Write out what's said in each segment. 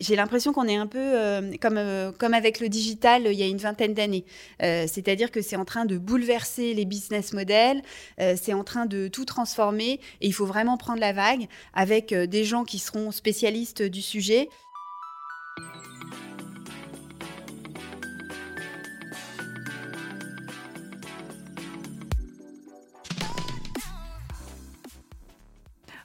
j'ai l'impression qu'on est un peu euh, comme, euh, comme avec le digital il y a une vingtaine d'années. Euh, c'est-à-dire que c'est en train de bouleverser les business models, c'est en train de tout transformer et il faut vraiment prendre la vague avec des gens qui seront spécialistes du sujet.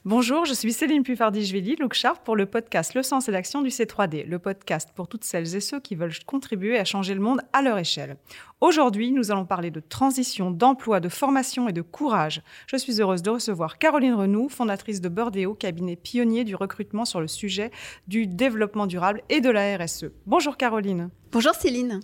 Bonjour, je suis Céline Puffardi-Jvelli, Look Sharp pour le podcast Le sens et l'action du C3D, le podcast pour toutes celles et ceux qui veulent contribuer à changer le monde à leur échelle. Aujourd'hui, nous allons parler de transition, d'emploi, de formation et de courage. Je suis heureuse de recevoir Caroline Renoux, fondatrice de Bordéo, cabinet pionnier du recrutement sur le sujet du développement durable et de la RSE. Bonjour Caroline. Bonjour Céline.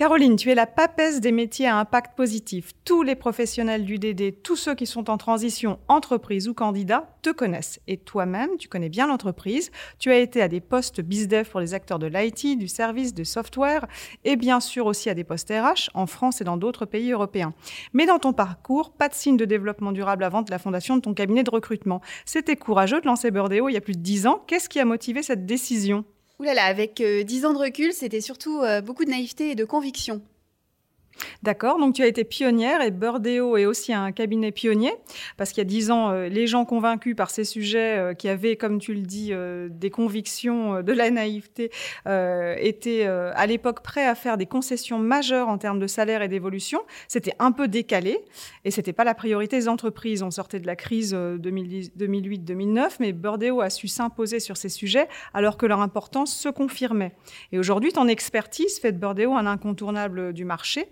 Caroline, tu es la papesse des métiers à impact positif. Tous les professionnels du DD, tous ceux qui sont en transition, entreprise ou candidat, te connaissent. Et toi-même, tu connais bien l'entreprise. Tu as été à des postes BizDev pour les acteurs de l'IT, du service, de software, et bien sûr aussi à des postes RH en France et dans d'autres pays européens. Mais dans ton parcours, pas de signe de développement durable avant la fondation de ton cabinet de recrutement. C'était courageux de lancer Burdeo il y a plus de dix ans. Qu'est-ce qui a motivé cette décision? Ouh là là, avec euh, dix ans de recul, c'était surtout euh, beaucoup de naïveté et de conviction. D'accord, donc tu as été pionnière et Burdeo est aussi un cabinet pionnier parce qu'il y a dix ans, euh, les gens convaincus par ces sujets euh, qui avaient, comme tu le dis, euh, des convictions, de la naïveté, étaient à l'époque prêts à faire des concessions majeures en termes de salaire et d'évolution. C'était un peu décalé et c'était pas la priorité des entreprises. On sortait de la crise 2008-2009, mais Burdeo a su s'imposer sur ces sujets alors que leur importance se confirmait. Et aujourd'hui, ton expertise fait de Burdeo un incontournable du marché.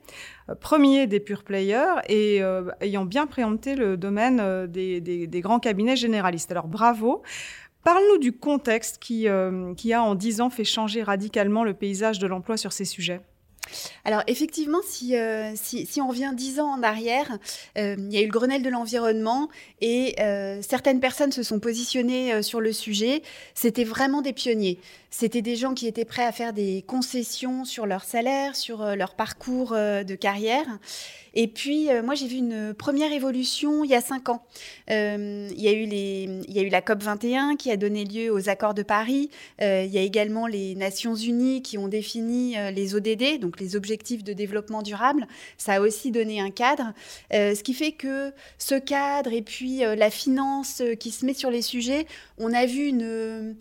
Euh, premier des pure players et euh, ayant bien préempté le domaine euh, des, grands cabinets généralistes. Alors bravo. Parle-nous du contexte qui, qui a en dix ans fait changer radicalement le paysage de l'emploi sur ces sujets. Alors effectivement, si, si, on revient dix ans en arrière, il y a eu le Grenelle de l'environnement et certaines personnes se sont positionnées sur le sujet. C'était vraiment des pionniers. C'était des gens qui étaient prêts à faire des concessions sur leur salaire, sur euh, leur parcours euh, de carrière. Et puis, euh, moi, j'ai vu une première évolution il y a cinq ans. il, y a eu les, il y a eu la COP 21 qui a donné lieu aux accords de Paris. il y a également les Nations Unies qui ont défini les ODD, donc les objectifs de développement durable. Ça a aussi donné un cadre. ce qui fait que ce cadre et puis la finance qui se met sur les sujets, on a vu une,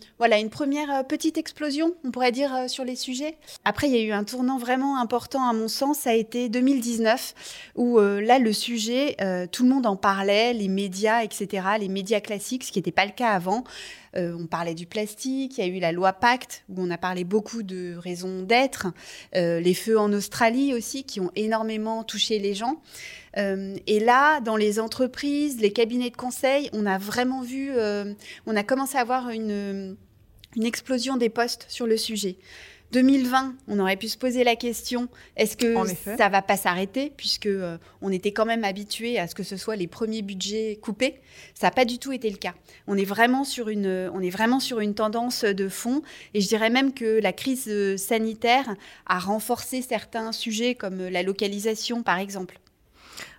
première petite explosion, on pourrait dire, euh, sur les sujets. Après, il y a eu un tournant vraiment important, à mon sens, ça a été 2019, où euh, là, le sujet, euh, tout le monde en parlait, les médias, etc., les médias classiques, ce qui n'était pas le cas avant. on parlait du plastique, il y a eu la loi Pacte, où on a parlé beaucoup de raisons d'être, les feux en Australie aussi, qui ont énormément touché les gens. et là, dans les entreprises, les cabinets de conseil, on a vraiment vu, on a commencé à avoir une explosion des postes sur le sujet. 2020, on aurait pu se poser la question est-ce que ça va pas s'arrêter puisque euh, on était quand même habitué à ce que ce soit les premiers budgets coupés. Ça n'a pas du tout été le cas. On est vraiment sur une on est vraiment sur une tendance de fond et je dirais même que la crise euh, sanitaire a renforcé certains sujets comme la localisation par exemple.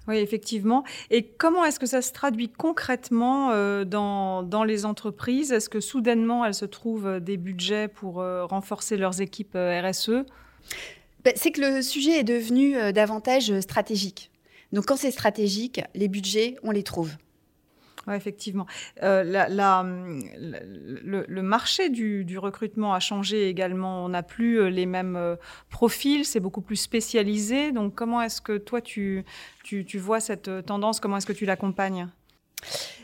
Oui, effectivement. Et comment est-ce que ça se traduit concrètement euh, dans, dans, les entreprises? Est-ce que soudainement, elles se trouvent euh, des budgets pour euh, renforcer leurs équipes RSE ben, C'est que le sujet est devenu davantage stratégique. Donc quand c'est stratégique, les budgets, on les trouve. Oui, effectivement. Euh, le, marché du, recrutement a changé également. On n'a plus euh, les mêmes euh, profils, c'est beaucoup plus spécialisé. Donc, comment est-ce que toi, tu, tu, tu vois cette tendance? Comment est-ce que tu l'accompagnes?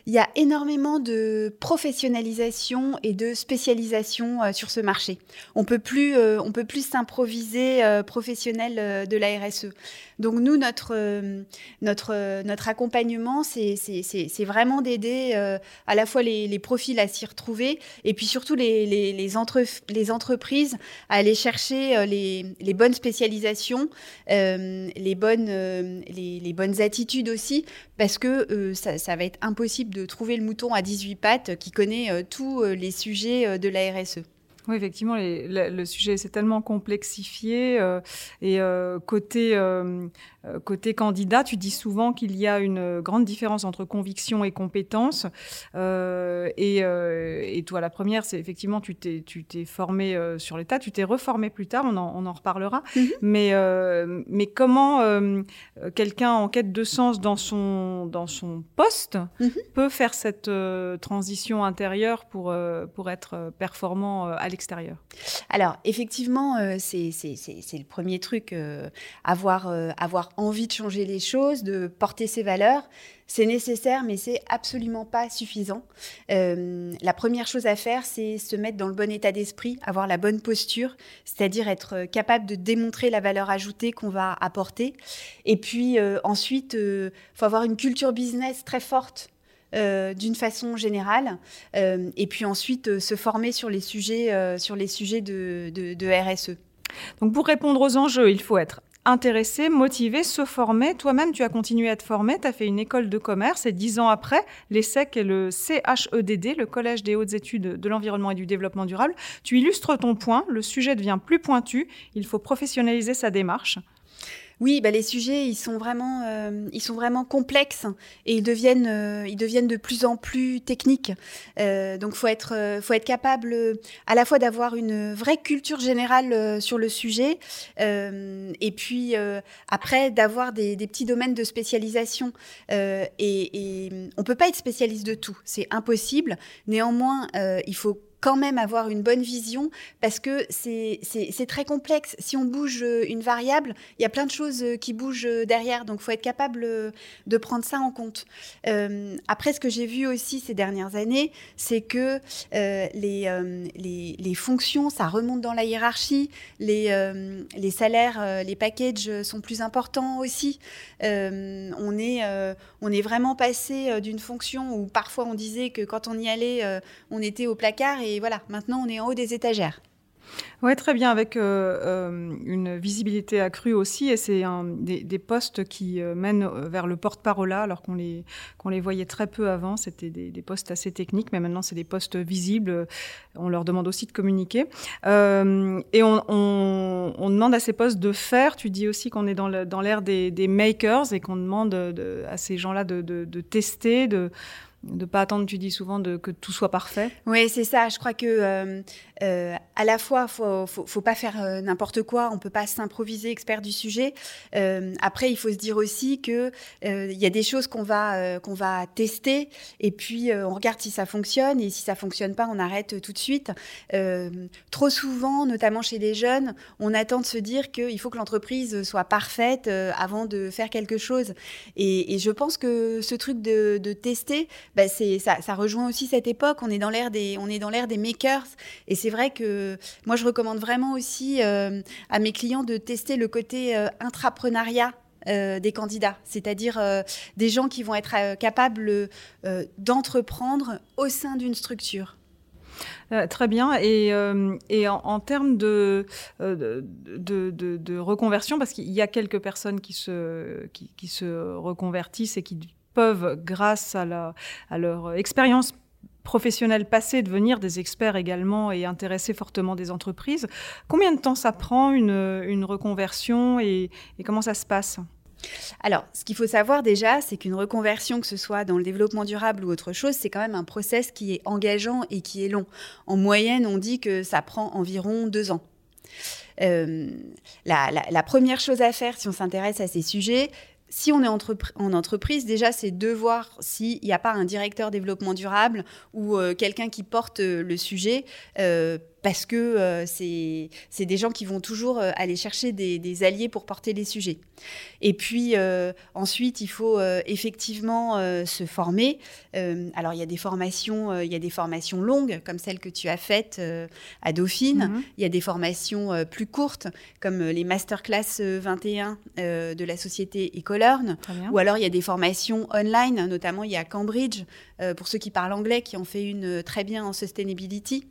Il y a énormément de professionnalisation et de spécialisation euh, sur ce marché. On peut plus, euh, on peut plus s'improviser euh, professionnel de la RSE. Donc nous, notre, notre, accompagnement, c'est vraiment d'aider à la fois les, profils à s'y retrouver et puis surtout les, les, entre, les entreprises à aller chercher les, bonnes spécialisations, les, bonnes, les bonnes attitudes aussi, parce que ça, ça va être impossible de trouver le mouton à 18 pattes qui connaît euh, tous euh, les sujets euh, de la RSE. Oui, effectivement, le, sujet s'est tellement complexifié. Euh, et euh, côté, euh, côté candidat, tu dis souvent qu'il y a une grande différence entre conviction et compétence. Et, et, toi, la première, c'est effectivement, tu t'es, tu t'es formé sur l'État, tu t'es reformé plus tard, on en, on en reparlera. Mm-hmm. Mais, mais comment quelqu'un en quête de sens dans son, dans son poste mm-hmm. peut faire cette transition intérieure pour, pour être performant à Alors, effectivement, euh, c'est le premier truc, euh, avoir, euh, avoir envie de changer les choses, de porter ses valeurs. C'est nécessaire, mais c'est absolument pas suffisant. la première chose à faire, c'est se mettre dans le bon état d'esprit, avoir la bonne posture, c'est-à-dire être capable de démontrer la valeur ajoutée qu'on va apporter. Et puis ensuite, il faut avoir une culture business très forte. Euh, d'une façon générale, euh, et puis ensuite euh, se former sur les sujets, sur les sujets de, RSE. Donc pour répondre aux enjeux, il faut être intéressé, motivé, se former. Toi-même, tu as continué à être formé, tu as fait une école de commerce et dix ans après, l'ESSEC et le CHEDD, le Collège des hautes études de l'environnement et du développement durable, tu illustres ton point, le sujet devient plus pointu, il faut professionnaliser sa démarche. Oui, bah, les sujets, ils sont vraiment, euh, ils sont vraiment complexes et ils deviennent, euh, ils deviennent de plus en plus techniques. Euh, donc, faut être, faut être capable à la fois d'avoir une vraie culture générale sur le sujet et puis après d'avoir des, petits domaines de spécialisation. et, et on peut pas être spécialiste de tout, c'est impossible. Néanmoins, il faut quand même avoir une bonne vision parce que c'est très complexe. Si on bouge euh, une variable, il y a plein de choses euh, qui bougent euh, derrière, donc il faut être capable de prendre ça en compte. après, ce que j'ai vu aussi ces dernières années, c'est que les, les, les, fonctions, ça remonte dans la hiérarchie, les, les salaires, les packages sont plus importants aussi. on, est, on est vraiment passé d'une fonction où parfois on disait que quand on y allait, on était au placard et et voilà, maintenant on est en haut des étagères. Oui, très bien, avec euh, euh, une visibilité accrue aussi, et c'est des, postes qui euh, mènent vers le porte-parole, alors qu'on les, qu'on les voyait très peu avant. C'était des, postes assez techniques, mais maintenant c'est des postes visibles. On leur demande aussi de communiquer. et on, on, demande à ces postes de faire. Tu dis aussi qu'on est dans l'ère des, des, makers et qu'on demande à ces gens-là de, de, de tester, de de pas attendre, tu dis souvent, de, que tout soit parfait. Oui, c'est ça. Je crois que euh, euh, à la fois, faut, faut, faut pas faire euh, n'importe quoi. On peut pas s'improviser expert du sujet. après, il faut se dire aussi que il y a des choses qu'on va qu'on va tester et puis on regarde si ça fonctionne et si ça fonctionne pas, on arrête tout de suite. trop souvent, notamment chez les jeunes, on attend de se dire qu'il faut que l'entreprise soit parfaite avant de faire quelque chose. Et, je pense que ce truc de, de tester bah, ça, rejoint aussi cette époque. On est dans l'ère des, makers. Et c'est vrai que moi, je recommande vraiment aussi euh, à mes clients de tester le côté euh, intrapreneuriat euh, des candidats, c'est-à-dire des gens qui vont être capables d'entreprendre au sein d'une structure. très bien. Et, en, termes de, reconversion, parce qu'il y a quelques personnes qui se, qui, qui se reconvertissent et qui peuvent, grâce à, leur expérience professionnelle passée, devenir des experts également et intéresser fortement des entreprises. Combien de temps ça prend une, une reconversion et, comment ça se passe? Alors, ce qu'il faut savoir déjà, c'est qu'une reconversion, que ce soit dans le développement durable ou autre chose, c'est quand même un process qui est engageant et qui est long. En moyenne, on dit que ça prend environ deux ans. Euh, la, la, première chose à faire si on s'intéresse à ces sujets, si on est en entreprise, déjà, c'est de voir s'il n'y a pas un directeur développement durable ou euh, quelqu'un qui porte euh, le sujet. Euh, parce que euh, c'est des gens qui vont toujours euh, aller chercher des, alliés pour porter les sujets. Et puis euh, ensuite, il faut effectivement se former. alors il y a des formations, il y a des formations longues comme celle que tu as faite à Dauphine. Mhm. Il y a des formations plus courtes comme les masterclass 21 de la société Ecolern. Ou alors il y a des formations online, notamment il y a Cambridge pour ceux qui parlent anglais qui ont fait une très bien en sustainability.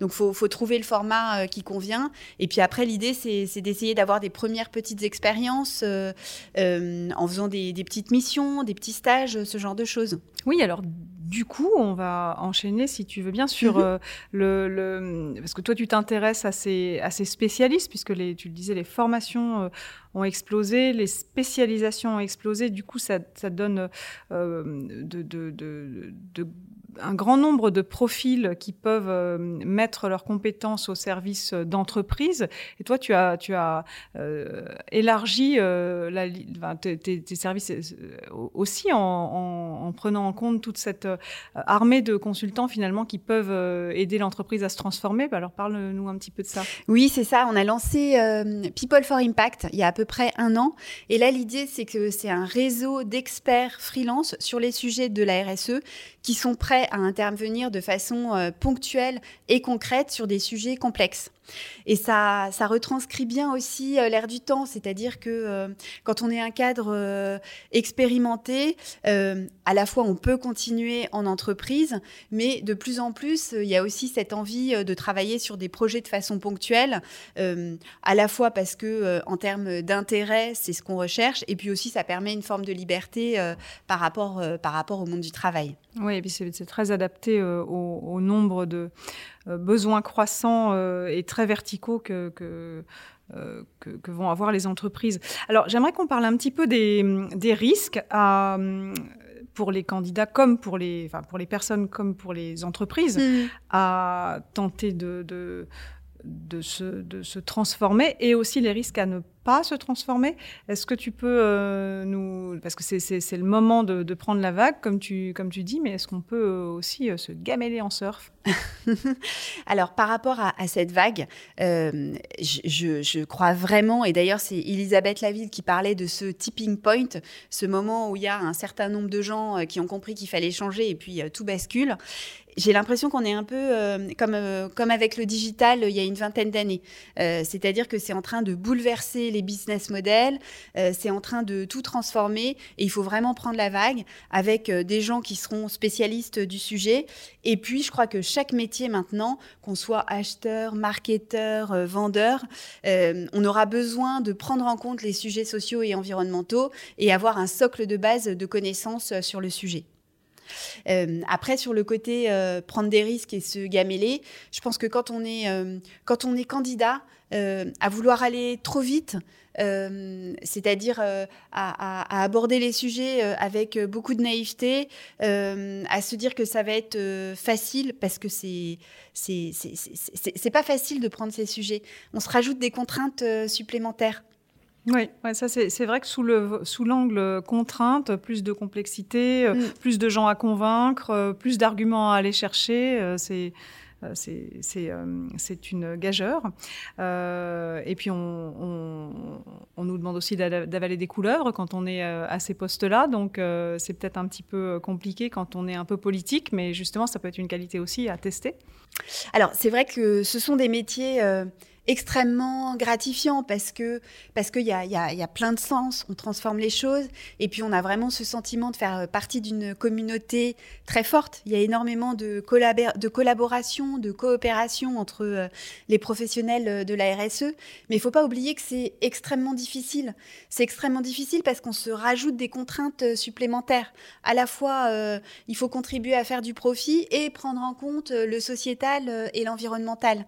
Donc, il faut, trouver le format euh, qui convient. Et puis après, l'idée, c'est d'essayer d'avoir des premières petites expériences euh, euh, en faisant des, petites missions, des petits stages, ce genre de choses. Oui, alors du coup, on va enchaîner, si tu veux bien, sur mhm. le, Parce que toi, tu t'intéresses à ces, à ces spécialistes, puisque les, tu le disais, les formations ont explosé, les spécialisations ont explosé. Du coup, ça, ça donne de, de, de, de un grand nombre de profils qui peuvent euh, mettre leurs compétences au service d'entreprises. Et toi, tu as, tu as euh, élargi euh, la, tes, tes, services aussi en, en, en, prenant en compte toute cette armée de consultants finalement qui peuvent aider l'entreprise à se transformer. Bah, alors parle-nous un petit peu de ça. Oui, c'est ça. On a lancé People for Impact il y a à peu près un an. Et là, l'idée, c'est que c'est un réseau d'experts freelance sur les sujets de la RSE qui sont prêts à intervenir de façon euh, ponctuelle et concrète sur des sujets complexes. Et ça, ça retranscrit bien aussi euh, l'air du temps, c'est-à-dire que euh, quand on est un cadre euh, expérimenté, à la fois on peut continuer en entreprise, mais de plus en plus, il y a aussi cette envie de travailler sur des projets de façon ponctuelle, à la fois parce que en termes d'intérêt, c'est ce qu'on recherche, et puis aussi ça permet une forme de liberté par, rapport, par rapport au monde du travail. Oui, et puis c'est très adapté au, nombre de besoins croissants et très verticaux que, euh, que, que, vont avoir les entreprises. Alors, j'aimerais qu'on parle un petit peu des, des risques à, pour les candidats comme pour les, enfin, pour les personnes comme pour les entreprises mmh. à tenter de, de, de, se, de se transformer et aussi les risques à ne pas se transformer. Est-ce que tu peux euh, nous... Parce que c'est le moment de, prendre la vague, comme tu, comme tu dis, mais est-ce qu'on peut aussi euh, se gameler en surf? Alors, par rapport à, cette vague, euh, je, je, crois vraiment, et d'ailleurs c'est Elisabeth Laville qui parlait de ce tipping point, ce moment où il y a un certain nombre de gens qui ont compris qu'il fallait changer et puis tout bascule j'ai l'impression qu'on est un peu euh, comme, euh, comme avec le digital il y a une vingtaine d'années. Euh, c'est-à-dire que c'est en train de bouleverser les business models, c'est en train de tout transformer et il faut vraiment prendre la vague avec des gens qui seront spécialistes du sujet. Et puis, je crois que chaque métier maintenant, qu'on soit acheteur, marketeur, vendeur, on aura besoin de prendre en compte les sujets sociaux et environnementaux et avoir un socle de base de connaissances sur le sujet. Euh, après, sur le côté euh, prendre des risques et se gameler, je pense que quand on est, euh, quand on est candidat, à vouloir aller trop vite, c'est-à-dire à, aborder les sujets avec beaucoup de naïveté, à se dire que ça va être facile parce que c'est c'est pas facile de prendre ces sujets. On se rajoute des contraintes supplémentaires. Oui, ça c'est vrai que sous le sous l'angle contrainte, plus de complexité, euh, mm. plus de gens à convaincre, euh, plus d'arguments à aller chercher, euh, c'est c'est une gageure. et puis, on, on, nous demande aussi d'avaler des couleuvres quand on est à ces postes-là. Donc, c'est peut-être un petit peu compliqué quand on est un peu politique, mais justement, ça peut être une qualité aussi à tester. Alors, c'est vrai que ce sont des métiers extrêmement gratifiant parce que parce qu'il y a, y, y a plein de sens, on transforme les choses et puis on a vraiment ce sentiment de faire partie d'une communauté très forte. Il y a énormément de, de collaboration, de coopération entre euh, les professionnels de la RSE, mais il faut pas oublier que c'est extrêmement difficile. C'est extrêmement difficile parce qu'on se rajoute des contraintes euh, supplémentaires. À la fois, euh, il faut contribuer à faire du profit et prendre en compte le sociétal et l'environnemental.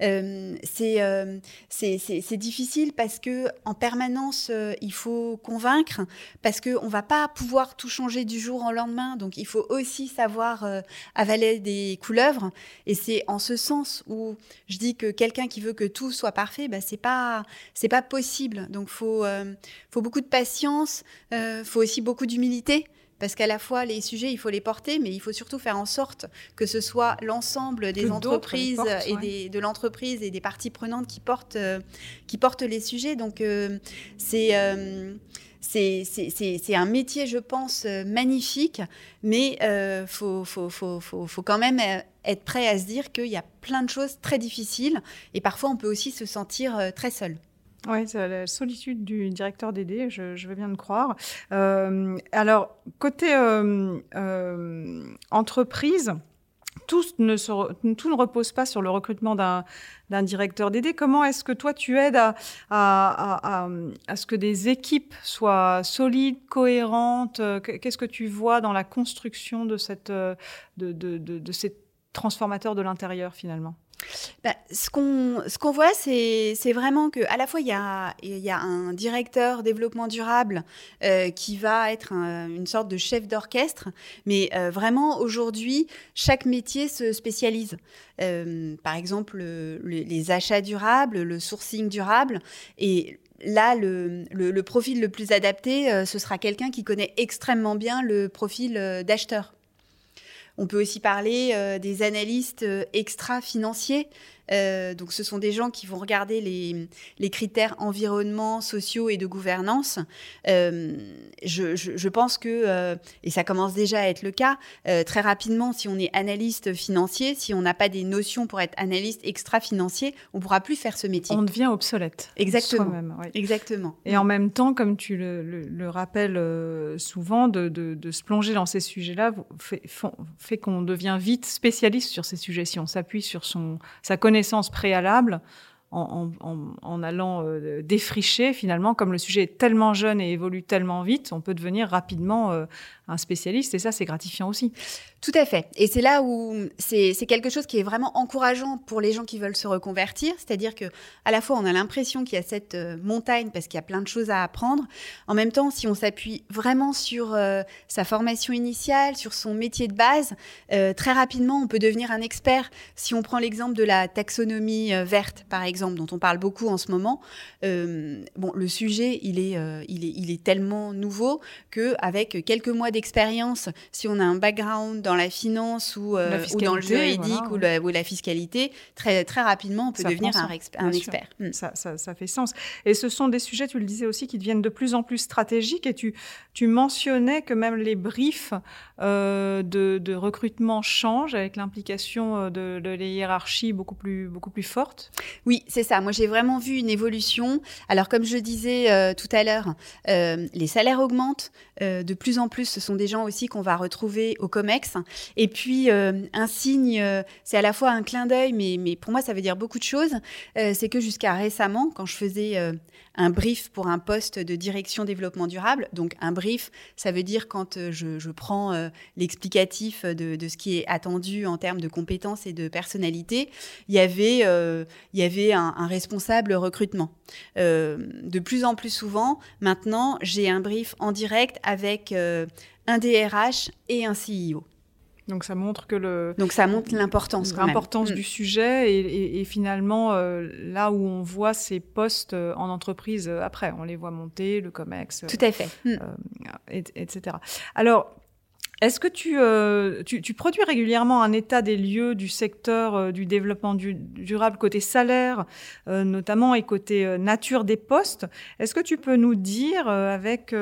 c'est euh, c'est difficile parce que en permanence, euh, il faut convaincre, parce qu'on ne va pas pouvoir tout changer du jour au lendemain. Donc, il faut aussi savoir euh, avaler des couleuvres. Et c'est en ce sens où je dis que quelqu'un qui veut que tout soit parfait, ben, c'est pas, c'est pas possible. Donc, faut, faut beaucoup de patience, faut aussi beaucoup d'humilité parce qu'à la fois les sujets, il faut les porter, mais il faut surtout faire en sorte que ce soit l'ensemble des entreprises et de l'entreprise et des parties prenantes qui portent, euh, qui portent les sujets. Donc euh, euh, c'est un métier, je pense, magnifique, mais il faut, faut, faut, faut, quand même être prêt à se dire qu'il y a plein de choses très difficiles et parfois on peut aussi se sentir très seul. Oui, c'est la solitude du directeur d'aider, je, veux bien le croire. Euh, alors, côté euh, euh, entreprise, tout ne, repose pas sur le recrutement d'un directeur DD. Comment est-ce que toi, tu aides à, ce que des équipes soient solides, cohérentes? Qu'est-ce que tu vois dans la construction de, cette, de, de ces transformateurs de l'intérieur, finalement? Bah, ce qu'on voit, c'est vraiment que à la fois il y a, un directeur développement durable euh, qui va être une sorte de chef d'orchestre, mais euh, vraiment aujourd'hui chaque métier se spécialise. Euh, par exemple les achats durables, le sourcing durable et là, le, le, profil le plus adapté, ce sera quelqu'un qui connaît extrêmement bien le profil d'acheteur. On peut aussi parler euh, des analystes euh, extra-financiers euh, donc, ce sont des gens qui vont regarder les, critères environnement, sociaux et de gouvernance. Euh, je, pense que, euh, et ça commence déjà à être le cas, très rapidement, si on est analyste financier, si on n'a pas des notions pour être analyste extra-financier, on ne pourra plus faire ce métier. On devient obsolète. Exactement. Exactement. Et en même temps, comme tu le, rappelles souvent, de, se plonger dans ces sujets-là fait, fait qu'on devient vite spécialiste sur ces sujets. Si on s'appuie sur son, sa connaissance connaissances préalables en, allant euh, défricher finalement, comme le sujet est tellement jeune et évolue tellement vite, on peut devenir rapidement euh, un spécialiste et ça c'est gratifiant aussi. Tout à fait. Et c'est là où c'est quelque chose qui est vraiment encourageant pour les gens qui veulent se reconvertir, c'est-à-dire que à la fois on a l'impression qu'il y a cette euh, montagne parce qu'il y a plein de choses à apprendre, en même temps si on s'appuie vraiment sur sa formation initiale, sur son métier de base, très rapidement on peut devenir un expert. Si on prend l'exemple de la taxonomie verte par exemple dont on parle beaucoup en ce moment, euh, bon, le sujet, il est, euh, il est, il est tellement nouveau que avec quelques mois d'expérience, si on a un background dans la finance ou, euh, dans le juridique ou, la, fiscalité, très, très rapidement, on peut devenir un, expert. Hmm. Ça, ça, fait sens. Et ce sont des sujets, tu le disais aussi, qui deviennent de plus en plus stratégiques. Et tu, tu mentionnais que même les briefs de, de, recrutement changent avec l'implication de, de les hiérarchies beaucoup plus, beaucoup plus fortes. Oui, c'est ça. Moi, j'ai vraiment vu une évolution. Alors, comme je disais euh, tout à l'heure, euh, les salaires augmentent. Euh, de plus en plus, ce sont des gens aussi qu'on va retrouver au COMEX. Et puis, un signe, c'est à la fois un clin d'œil, mais, mais pour moi, ça veut dire beaucoup de choses. c'est que jusqu'à récemment, quand je faisais un brief pour un poste de direction développement durable. Donc un brief, ça veut dire quand euh, je, prends euh, l'explicatif de, ce qui est attendu en termes de compétences et de personnalité. Il y avait, euh, il y avait un, responsable recrutement. de plus en plus souvent, maintenant, j'ai un brief en direct avec un DRH et un CEO. Donc ça montre que le donc ça montre l'importance l'importance mm. du sujet et, finalement euh, là où on voit ces postes euh, en entreprise euh, après on les voit monter le Comex tout à fait mm. etc. Alors est-ce que euh, tu, tu, produis régulièrement un état des lieux du secteur euh, du développement durable côté salaire, euh, notamment, et côté nature des postes? Est-ce que tu peux nous dire, avec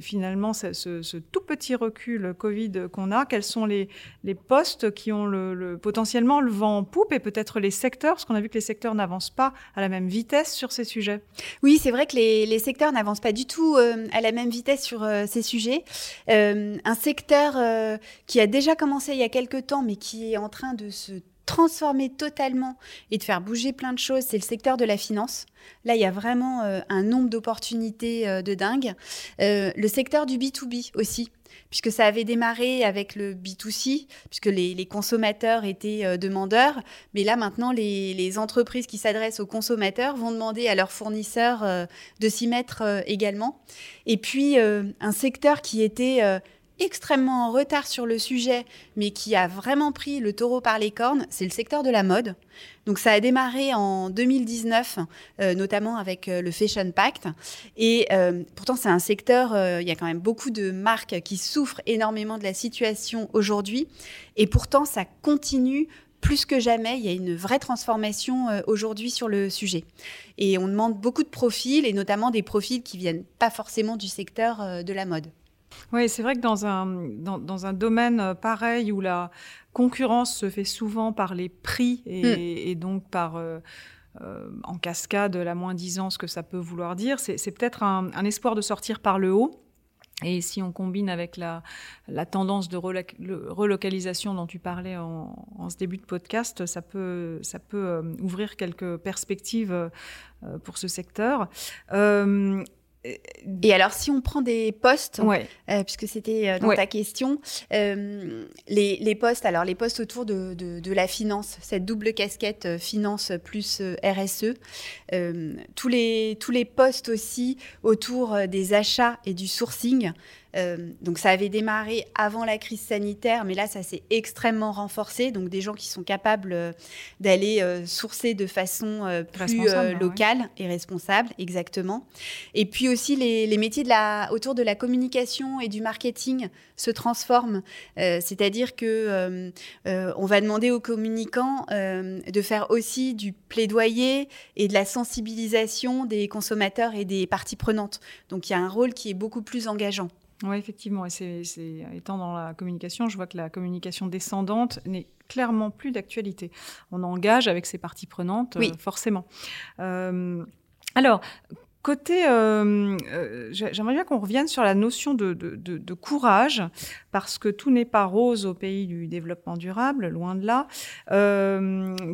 finalement ce, tout petit recul Covid qu'on a, quels sont les, les postes qui ont le, potentiellement le vent en poupe et peut-être les secteurs, parce qu'on a vu que les secteurs n'avancent pas à la même vitesse sur ces sujets. Oui, c'est vrai que les, les secteurs n'avancent pas du tout à la même vitesse sur ces sujets. un secteur euh, qui a déjà commencé il y a quelques temps, mais qui est en train de se transformer totalement et de faire bouger plein de choses, c'est le secteur de la finance. Là, il y a vraiment euh, un nombre d'opportunités euh, de dingue. le secteur du B2B aussi puisque ça avait démarré avec le B2C, puisque les, consommateurs étaient demandeurs. Mais là, maintenant, les, entreprises qui s'adressent aux consommateurs vont demander à leurs fournisseurs de s'y mettre également. Et puis, un secteur qui était extrêmement en retard sur le sujet, mais qui a vraiment pris le taureau par les cornes, c'est le secteur de la mode. Donc ça a démarré en 2019, euh, notamment avec euh, le Fashion Pact. Et euh, pourtant, c'est un secteur, il y a quand même beaucoup de marques qui souffrent énormément de la situation aujourd'hui. Et pourtant, ça continue plus que jamais, il y a une vraie transformation aujourd'hui sur le sujet. Et on demande beaucoup de profils, et notamment des profils qui viennent pas forcément du secteur de la mode. Oui, c'est vrai que dans un, dans, un domaine euh, pareil où la concurrence se fait souvent par les prix et, hmm. donc par... Euh, euh, en cascade la moins-disance que ça peut vouloir dire, c'est peut-être un, espoir de sortir par le haut Et si on combine avec la, la tendance de relocalisation dont tu parlais en, en, ce début de podcast, ça peut, ça peut euh, ouvrir quelques perspectives euh, pour ce secteur. Euh, et alors, si on prend des postes, euh, puisque c'était euh, dans ta question, euh, les, les, postes, alors les postes autour de, de, de la finance, cette double casquette finance plus RSE, tous, les, tous les postes aussi autour des achats et du sourcing, euh, donc ça avait démarré avant la crise sanitaire, mais là ça s'est extrêmement renforcé. Donc des gens qui sont capables euh, d'aller euh, sourcer de façon plus locale et responsable, exactement. Et puis aussi les, métiers de la, autour de la communication et du marketing se transforment. C'est-à-dire que on va demander aux communicants de faire aussi du plaidoyer et de la sensibilisation des consommateurs et des parties prenantes. Donc il y a un rôle qui est beaucoup plus engageant. Oui, effectivement. Et c'est, étant dans la communication, je vois que la communication descendante n'est clairement plus d'actualité. On engage avec ses parties prenantes, oui. Euh, forcément. Euh, alors, Côté, euh, j'aimerais bien qu'on revienne sur la notion de, de, courage, parce que tout n'est pas rose au pays du développement durable, loin de là.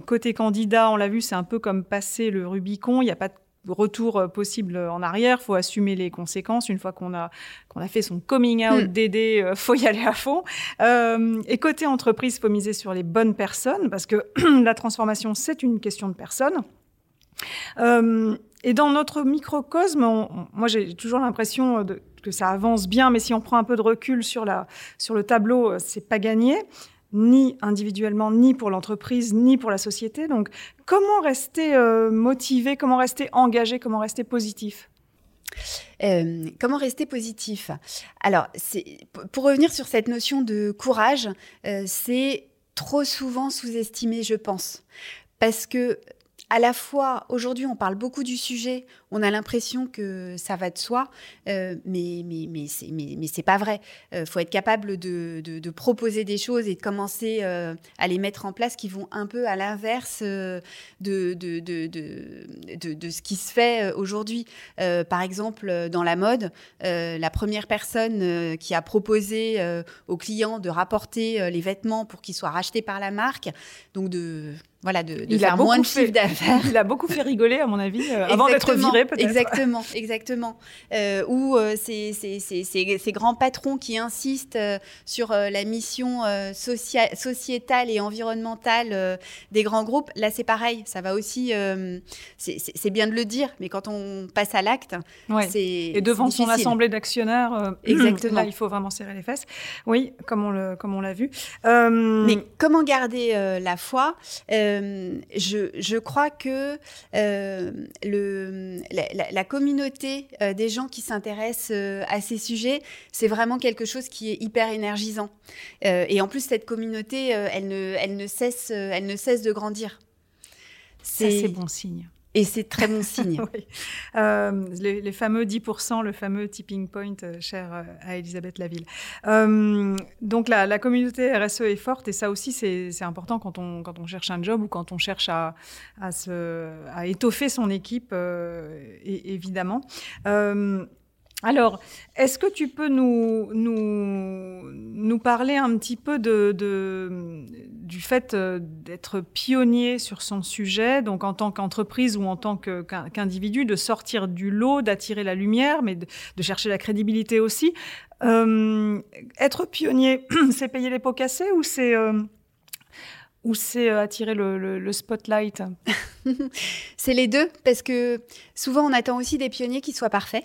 côté candidat, on l'a vu, c'est un peu comme passer le Rubicon. Il n'y a pas de retour euh, possible en arrière, faut assumer les conséquences. Une fois qu'on a qu'on a fait son coming out mm. d'aider, euh, faut y aller à fond. Euh, et côté entreprise, faut miser sur les bonnes personnes parce que la transformation c'est une question de personnes. Euh, et dans notre microcosme, moi j'ai toujours l'impression que ça avance bien, mais si on prend un peu de recul sur la sur le tableau, c'est pas gagné ni individuellement, ni pour l'entreprise, ni pour la société. Donc, comment rester euh, motivé, comment rester engagé, comment rester positif? Euh, comment rester positif? Alors, pour revenir sur cette notion de courage, euh, c'est trop souvent sous-estimé, je pense. Parce que à la fois, aujourd'hui, on parle beaucoup du sujet, on a l'impression que ça va de soi, euh, mais, mais, mais, c'est, mais, mais pas vrai. Il euh, faut être capable de, de, proposer des choses et de commencer euh, à les mettre en place qui vont un peu à l'inverse de, de, ce qui se fait aujourd'hui. par exemple, dans la mode, la première personne qui a proposé aux clients de rapporter les vêtements pour qu'ils soient rachetés par la marque, donc de voilà, de, de faire moins de chiffre d'affaires. Il a beaucoup fait rigoler, à mon avis, euh, avant d'être viré, peut-être. Exactement, exactement. Euh, ou euh, ces, ces, ces, ces, grands patrons qui insistent sur la mission sociétale et environnementale des grands groupes. Là, c'est pareil. Ça va aussi. c'est bien de le dire, mais quand on passe à l'acte, ouais. c'est. Et devant son assemblée d'actionnaires, exactement. Là, il faut vraiment serrer les fesses. Oui, comme on le, comme on l'a vu. mais comment garder la foi? Euh, je, crois que euh, le, la, communauté euh, des gens qui s'intéressent à ces sujets, c'est vraiment quelque chose qui est hyper énergisant. et en plus, cette communauté, elle, ne, elle, ne cesse, elle ne cesse de grandir. C'est bon signe. Et c'est très bon signe. Euh, les, fameux 10%, le fameux tipping point euh, cher euh, à Elisabeth Laville. donc la, communauté RSE est forte et ça aussi c'est important quand on, cherche un job ou quand on cherche à, étoffer son équipe, évidemment. Alors, est-ce que tu peux nous, parler un petit peu de du fait euh, d'être pionnier sur son sujet, donc en tant qu'entreprise ou en tant qu'individu, de sortir du lot, d'attirer la lumière, mais de, chercher la crédibilité aussi. Euh, être pionnier, c'est payer les pots cassés ou c'est euh, attirer le, le spotlight? C'est les deux, parce que souvent on attend aussi des pionniers qui soient parfaits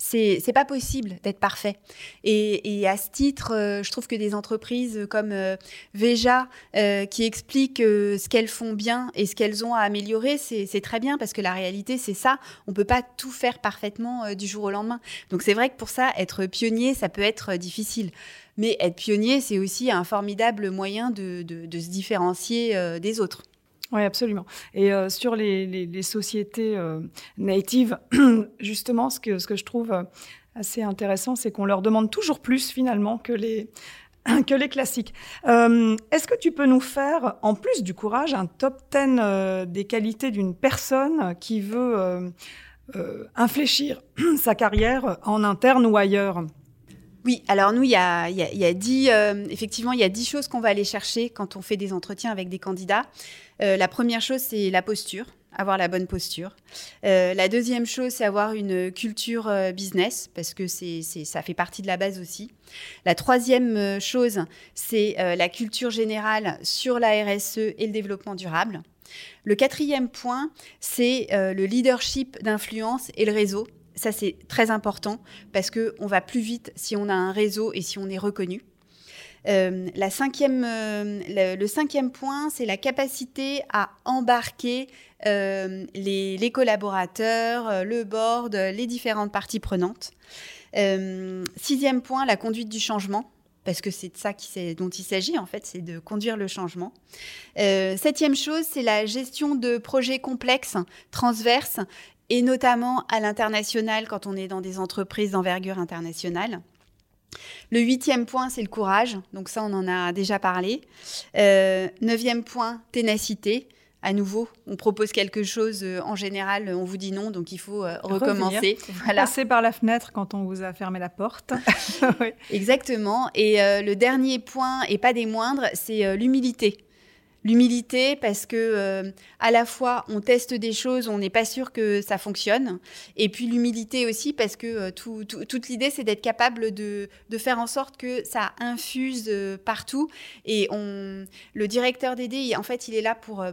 c'est pas possible d'être parfait. Et, à ce titre, euh, je trouve que des entreprises comme euh, Veja, euh, qui expliquent ce qu'elles font bien et ce qu'elles ont à améliorer, c'est très bien parce que la réalité, c'est ça. On peut pas tout faire parfaitement du jour au lendemain. Donc c'est vrai que pour ça, être pionnier, ça peut être difficile. Mais être pionnier, c'est aussi un formidable moyen de se différencier des autres. Oui, absolument. Et euh, sur les, les, les sociétés euh, natives, justement, ce que, ce que je trouve euh, assez intéressant, c'est qu'on leur demande toujours plus finalement que les, que les classiques. Est-ce que tu peux nous faire, en plus du courage, un top 10 des qualités d'une personne qui veut infléchir sa carrière en interne ou ailleurs? Oui, alors nous, il y a, dix, effectivement, il y a dix choses qu'on va aller chercher quand on fait des entretiens avec des candidats. la première chose, c'est la posture avoir la bonne posture. Euh, la deuxième chose, c'est avoir une culture euh, business, parce que c'est, ça fait partie de la base aussi. La troisième euh, chose, c'est la culture générale sur la RSE et le développement durable. Le quatrième point, c'est le leadership d'influence et le réseau. Ça, c'est très important parce qu'on va plus vite si on a un réseau et si on est reconnu. Euh, la cinquième, euh, le, cinquième point, c'est la capacité à embarquer euh, les, collaborateurs, le board, les différentes parties prenantes. sixième point, la conduite du changement parce que c'est de ça qui, dont il s'agit en fait, c'est de conduire le changement. septième chose, c'est la gestion de projets complexes, transverses, et notamment à l'international quand on est dans des entreprises d'envergure internationale. Le huitième point, c'est le courage. Donc ça, on en a déjà parlé. Euh, neuvième point, ténacité. À nouveau, on propose quelque chose, euh, en général, on vous dit non, donc il faut euh, recommencer. Voilà. Passer par la fenêtre quand on vous a fermé la porte. Exactement. Et le dernier point, et pas des moindres, c'est l'humilité. L'humilité, parce que euh, à la fois on teste des choses, on n'est pas sûr que ça fonctionne, et puis l'humilité aussi, parce que euh, toute l'idée c'est d'être capable de, faire en sorte que ça infuse euh, partout. Et on, le directeur d'aider, en fait, il est là pour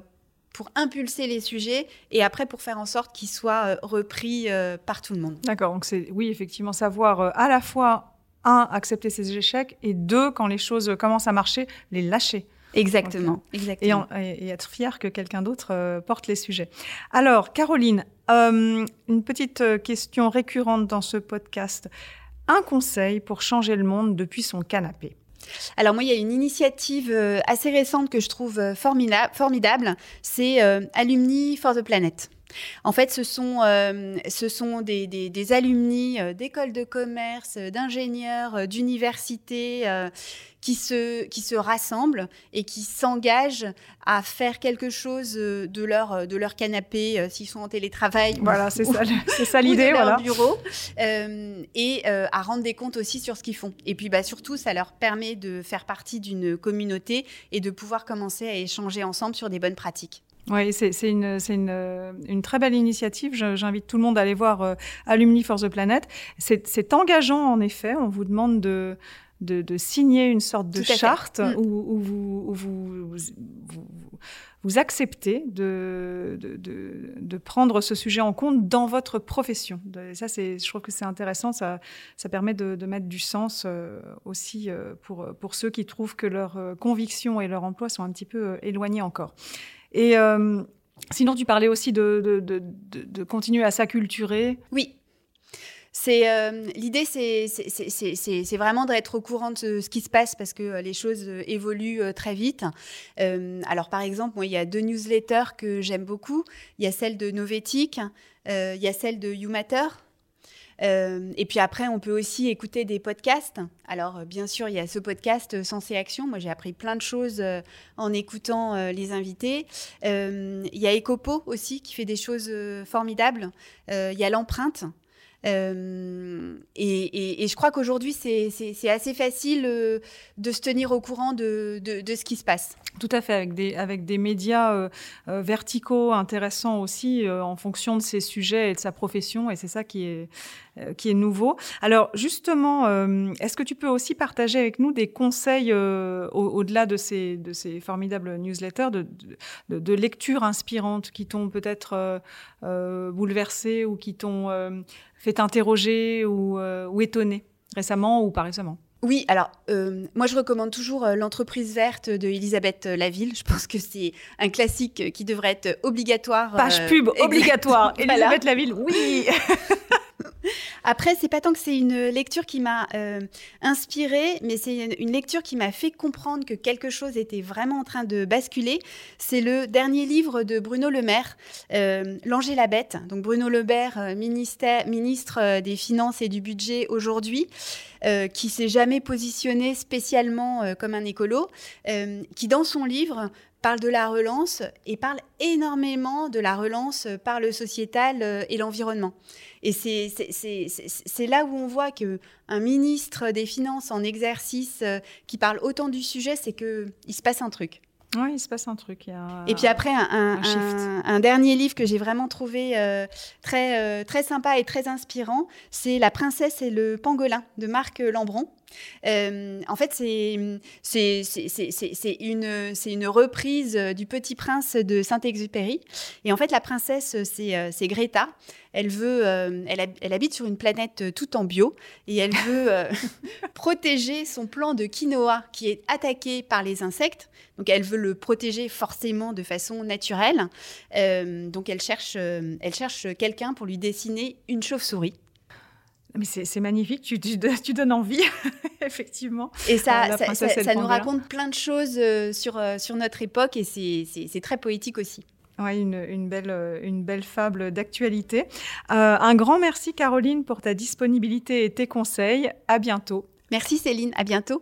pour impulser les sujets et après pour faire en sorte qu'ils soient repris par tout le monde. D'accord, donc c'est oui effectivement savoir à la fois un accepter ses échecs et deux quand les choses commencent à marcher les lâcher. Exactement. exactement. Et, être fier que quelqu'un d'autre euh, porte les sujets. Alors, Caroline, euh, une petite euh, question récurrente dans ce podcast. Un conseil pour changer le monde depuis son canapé alors moi, il y a une initiative assez récente que je trouve formidable, c'est Alumni for the Planet. En fait, ce sont, ce sont des, des alumni d'écoles de commerce, d'ingénieurs, d'universités qui se, qui se rassemblent et qui s'engagent à faire quelque chose euh, de leur, euh, de leur canapé euh, s'ils sont en télétravail. Voilà, c'est ça, c'est ça l'idée. Voilà. bureau et à rendre des comptes aussi sur ce qu'ils font. Et puis bah, surtout, ça leur permet de faire partie d'une communauté et de pouvoir commencer à échanger ensemble sur des bonnes pratiques. Oui, c'est une, une, une, très belle initiative. J'invite tout le monde à aller voir Alumni for the Planet. C'est engageant, en effet. On vous demande de, de, signer une sorte de charte mm. où, vous, vous, acceptez de, de, prendre ce sujet en compte dans votre profession. ça, je trouve que c'est intéressant. Ça, ça permet de, mettre du sens euh, aussi euh, pour, pour ceux qui trouvent que leurs euh, convictions et leur emploi sont un petit peu éloignés encore. Et sinon, tu parlais aussi de, de continuer à s'acculturer. Oui, euh, l'idée, c'est vraiment d'être au courant de ce, qui se passe parce que euh, les choses euh, évoluent très vite. alors, par exemple, moi, il y a deux newsletters que j'aime beaucoup. Il y a celle de Novetic, il y a celle de YouMatter. Et puis après, on peut aussi écouter des podcasts. Alors, bien sûr, il y a ce podcast Sens et Action. Moi, j'ai appris plein de choses en écoutant les invités. il y a Ecopo aussi qui fait des choses formidables. il y a l'empreinte. Euh, et, je crois qu'aujourd'hui, c'est assez facile euh, de se tenir au courant de, ce qui se passe. Tout à fait, avec des, médias euh, verticaux intéressants aussi en fonction de ses sujets et de sa profession. Et c'est ça qui est, nouveau. Alors justement, est-ce que tu peux aussi partager avec nous des conseils au-delà de, ces, formidables newsletters, de lectures inspirantes qui t'ont peut-être bouleversé ou qui t'ont fait interroger ou, euh, ou étonner récemment ou pas récemment? Oui, alors euh, moi je recommande toujours euh, l'entreprise verte de Elisabeth Laville. Je pense que c'est un classique qui devrait être obligatoire. Page pub obligatoire. Elisabeth Laville, oui. Après, c'est pas tant que c'est une lecture qui m'a euh, inspirée, mais c'est une lecture qui m'a fait comprendre que quelque chose était vraiment en train de basculer. C'est le dernier livre de Bruno Le Maire, euh, L'Ange et la Bête. Donc Bruno Le Maire, euh, ministre des Finances et du Budget aujourd'hui. Euh, qui s'est jamais positionné spécialement comme un écolo, qui dans son livre parle de la relance et parle énormément de la relance par le sociétal euh, et l'environnement. Et c'est là où on voit que un ministre des Finances en exercice euh, qui parle autant du sujet, c'est qu'il se passe un truc. Oui, il se passe un truc. et puis après, un, un, dernier livre que j'ai vraiment trouvé euh, très, très sympa et très inspirant, c'est La princesse et le pangolin de Marc Lambron. Euh, en fait, c'est une, reprise du Petit Prince de Saint-Exupéry. Et en fait, la princesse, c'est euh, Greta. Elle, veut, euh, elle, habite sur une planète tout en bio et elle veut protéger son plan de quinoa qui est attaqué par les insectes. Donc, elle veut le protéger forcément de façon naturelle. donc, elle cherche quelqu'un pour lui dessiner une chauve-souris. Mais c'est magnifique, tu, tu, donnes envie, effectivement. Et ça, ça, ça, nous raconte plein de choses euh, sur, euh, sur notre époque et c'est très poétique aussi. Oui, une, une, belle, euh, une belle fable d'actualité. un grand merci, Caroline, pour ta disponibilité et tes conseils. À bientôt. Merci, Céline. À bientôt.